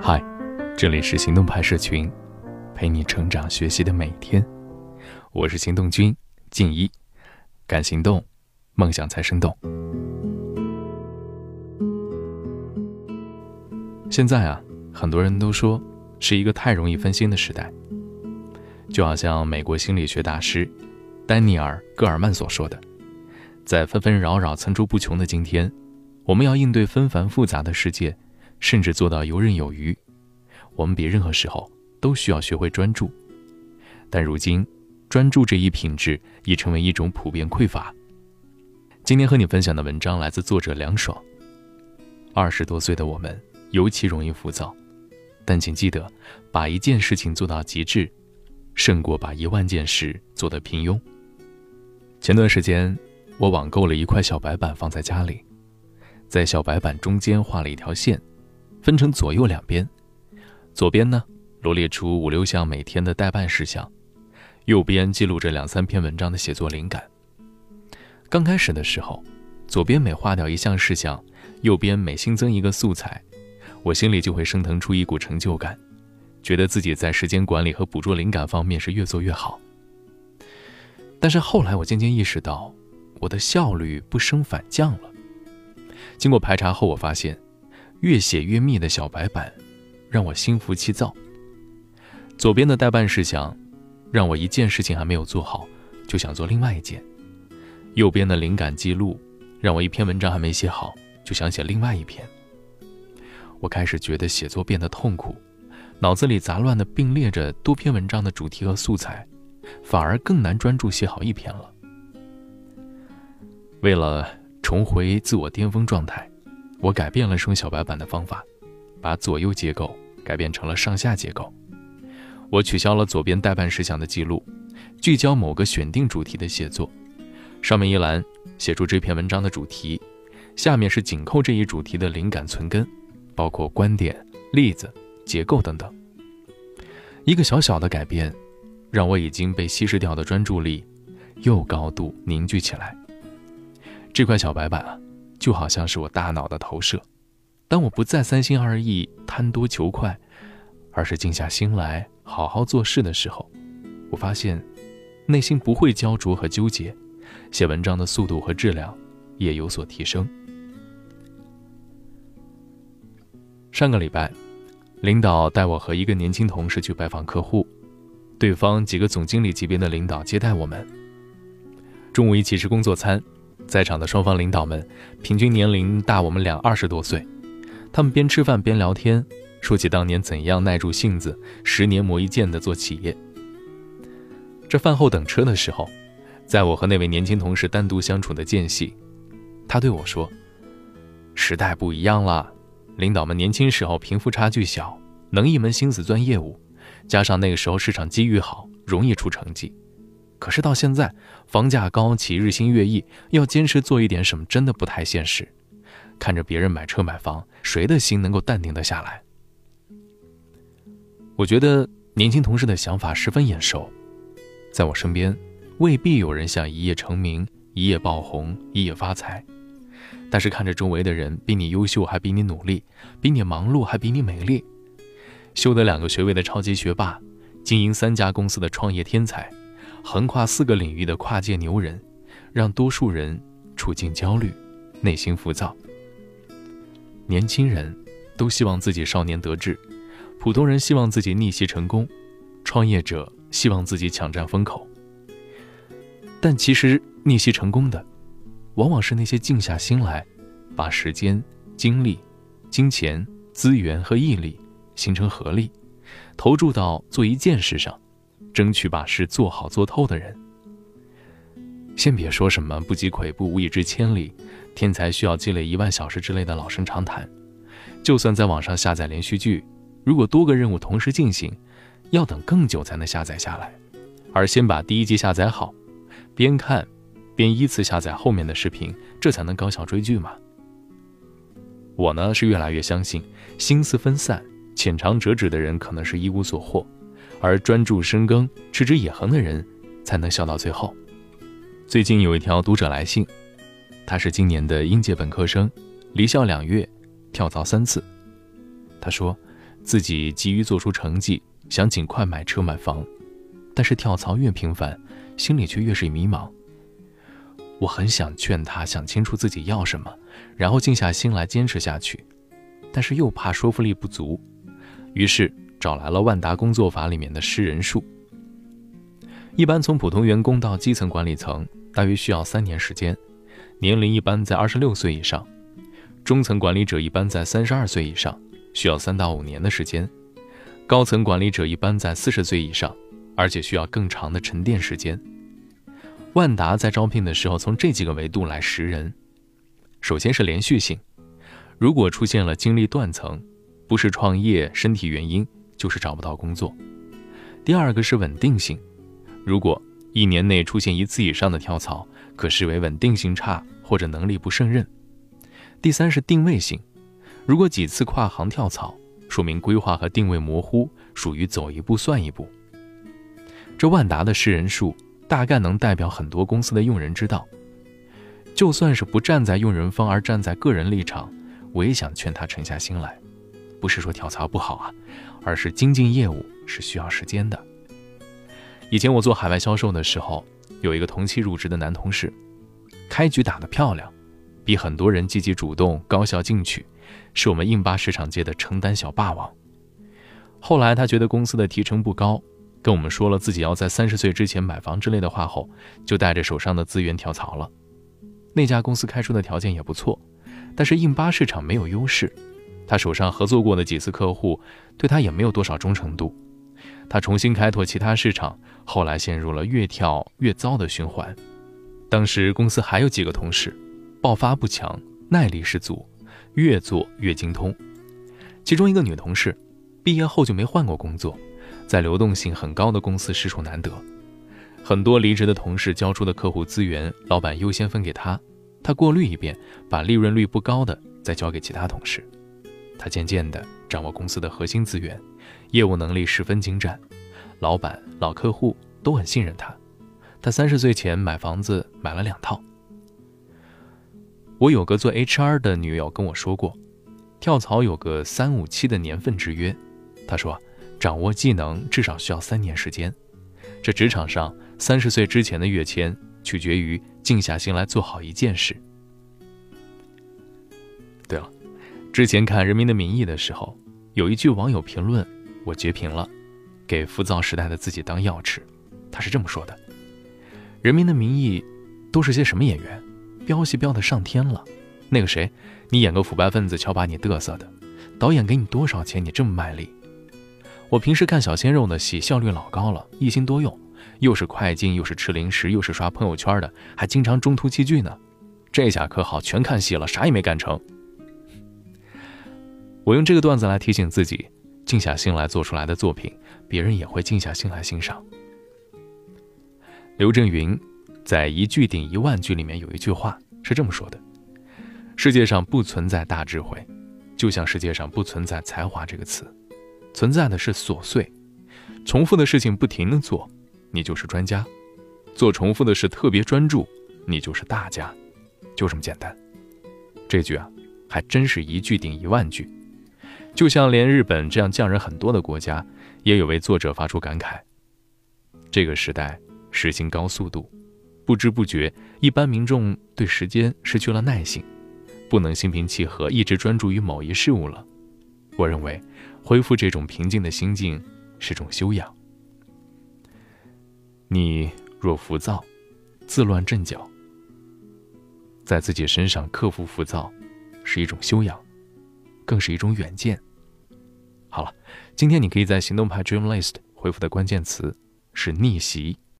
嗨，这里是行动派社群，陪你成长学习的每天。我是行动君静一，敢行动，梦想才生动。现在啊，很多人都说是一个太容易分心的时代，就好像美国心理学大师丹尼尔·戈尔曼所说的，在纷纷扰扰、层出不穷的今天，我们要应对纷繁复杂的世界。甚至做到游刃有余，我们比任何时候都需要学会专注。但如今，专注这一品质已成为一种普遍匮乏。今天和你分享的文章来自作者凉爽。二十多岁的我们尤其容易浮躁，但请记得，把一件事情做到极致，胜过把一万件事做得平庸。前段时间，我网购了一块小白板放在家里，在小白板中间画了一条线。分成左右两边，左边呢罗列出五六项每天的代办事项，右边记录着两三篇文章的写作灵感。刚开始的时候，左边每划掉一项事项，右边每新增一个素材，我心里就会升腾出一股成就感，觉得自己在时间管理和捕捉灵感方面是越做越好。但是后来我渐渐意识到，我的效率不升反降了。经过排查后，我发现。越写越密的小白板，让我心浮气躁。左边的代办事项，让我一件事情还没有做好，就想做另外一件；右边的灵感记录，让我一篇文章还没写好，就想写另外一篇。我开始觉得写作变得痛苦，脑子里杂乱的并列着多篇文章的主题和素材，反而更难专注写好一篇了。为了重回自我巅峰状态。我改变了用小白板的方法，把左右结构改变成了上下结构。我取消了左边代办事项的记录，聚焦某个选定主题的写作。上面一栏写出这篇文章的主题，下面是紧扣这一主题的灵感存根，包括观点、例子、结构等等。一个小小的改变，让我已经被稀释掉的专注力又高度凝聚起来。这块小白板啊。就好像是我大脑的投射，当我不再三心二意、贪多求快，而是静下心来好好做事的时候，我发现内心不会焦灼和纠结，写文章的速度和质量也有所提升。上个礼拜，领导带我和一个年轻同事去拜访客户，对方几个总经理级别的领导接待我们，中午一起吃工作餐。在场的双方领导们平均年龄大我们俩二十多岁，他们边吃饭边聊天，说起当年怎样耐住性子，十年磨一剑的做企业。这饭后等车的时候，在我和那位年轻同事单独相处的间隙，他对我说：“时代不一样了，领导们年轻时候贫富差距小，能一门心思钻业务，加上那个时候市场机遇好，容易出成绩。”可是到现在，房价高企，日新月异，要坚持做一点什么，真的不太现实。看着别人买车买房，谁的心能够淡定的下来？我觉得年轻同事的想法十分眼熟，在我身边，未必有人想一夜成名、一夜爆红、一夜发财。但是看着周围的人比你优秀，还比你努力，比你忙碌，还比你美丽，修得两个学位的超级学霸，经营三家公司的创业天才。横跨四个领域的跨界牛人，让多数人处境焦虑，内心浮躁。年轻人都希望自己少年得志，普通人希望自己逆袭成功，创业者希望自己抢占风口。但其实逆袭成功的，往往是那些静下心来，把时间、精力、金钱、资源和毅力形成合力，投注到做一件事上。争取把事做好做透的人，先别说什么不积跬步无以至千里，天才需要积累一万小时之类的老生常谈。就算在网上下载连续剧，如果多个任务同时进行，要等更久才能下载下来。而先把第一集下载好，边看边依次下载后面的视频，这才能高效追剧嘛。我呢是越来越相信，心思分散、浅尝辄止的人可能是一无所获。而专注深耕、持之以恒的人，才能笑到最后。最近有一条读者来信，他是今年的应届本科生，离校两月，跳槽三次。他说，自己急于做出成绩，想尽快买车买房，但是跳槽越频繁，心里却越是迷茫。我很想劝他想清楚自己要什么，然后静下心来坚持下去，但是又怕说服力不足，于是找来了万达工作法里面的识人术。一般从普通员工到基层管理层，大约需要三年时间，年龄一般在二十六岁以上；中层管理者一般在三十二岁以上，需要三到五年的时间；高层管理者一般在四十岁以上，而且需要更长的沉淀时间。万达在招聘的时候，从这几个维度来识人。首先是连续性，如果出现了经历断层，不是创业、身体原因，就是找不到工作。第二个是稳定性，如果一年内出现一次以上的跳槽，可视为稳定性差或者能力不胜任。第三是定位性，如果几次跨行跳槽，说明规划和定位模糊，属于走一步算一步。这万达的识人术。大概能代表很多公司的用人之道。就算是不站在用人方，而站在个人立场，我也想劝他沉下心来。不是说跳槽不好啊，而是精进业务是需要时间的。以前我做海外销售的时候，有一个同期入职的男同事，开局打得漂亮，比很多人积极主动、高效进取，是我们印巴市场界的承担小霸王。后来他觉得公司的提成不高。跟我们说了自己要在三十岁之前买房之类的话后，就带着手上的资源跳槽了。那家公司开出的条件也不错，但是印巴市场没有优势，他手上合作过的几次客户对他也没有多少忠诚度。他重新开拓其他市场，后来陷入了越跳越糟的循环。当时公司还有几个同事，爆发不强，耐力十足，越做越精通。其中一个女同事，毕业后就没换过工作。在流动性很高的公司实属难得，很多离职的同事交出的客户资源，老板优先分给他，他过滤一遍，把利润率不高的再交给其他同事。他渐渐地掌握公司的核心资源，业务能力十分精湛，老板、老客户都很信任他。他三十岁前买房子买了两套。我有个做 HR 的女友跟我说过，跳槽有个三五七的年份制约。她说。掌握技能至少需要三年时间，这职场上三十岁之前的跃迁取决于静下心来做好一件事。之前看《人民的名义》的时候，有一句网友评论，我截屏了，给浮躁时代的自己当药吃。他是这么说的：“《人民的名义》都是些什么演员？飙戏飙得上天了。那个谁，你演个腐败分子，瞧把你嘚瑟的。导演给你多少钱，你这么卖力？”我平时看小鲜肉的戏效率老高了，一心多用，又是快进，又是吃零食，又是刷朋友圈的，还经常中途弃剧呢。这下可好，全看戏了，啥也没干成。我用这个段子来提醒自己，静下心来做出来的作品，别人也会静下心来欣赏。刘震云在《一句顶一万句》里面有一句话是这么说的：“世界上不存在大智慧，就像世界上不存在才华这个词。”存在的是琐碎，重复的事情不停的做，你就是专家；做重复的事特别专注，你就是大家，就这么简单。这句啊，还真是一句顶一万句。就像连日本这样匠人很多的国家，也有位作者发出感慨：这个时代实行高速度，不知不觉，一般民众对时间失去了耐性，不能心平气和一直专注于某一事物了。我认为。恢复这种平静的心境是种修养。你若浮躁，自乱阵脚，在自己身上克服浮躁，是一种修养，更是一种远见。好了，今天你可以在行动派 Dream List 回复的关键词是逆袭。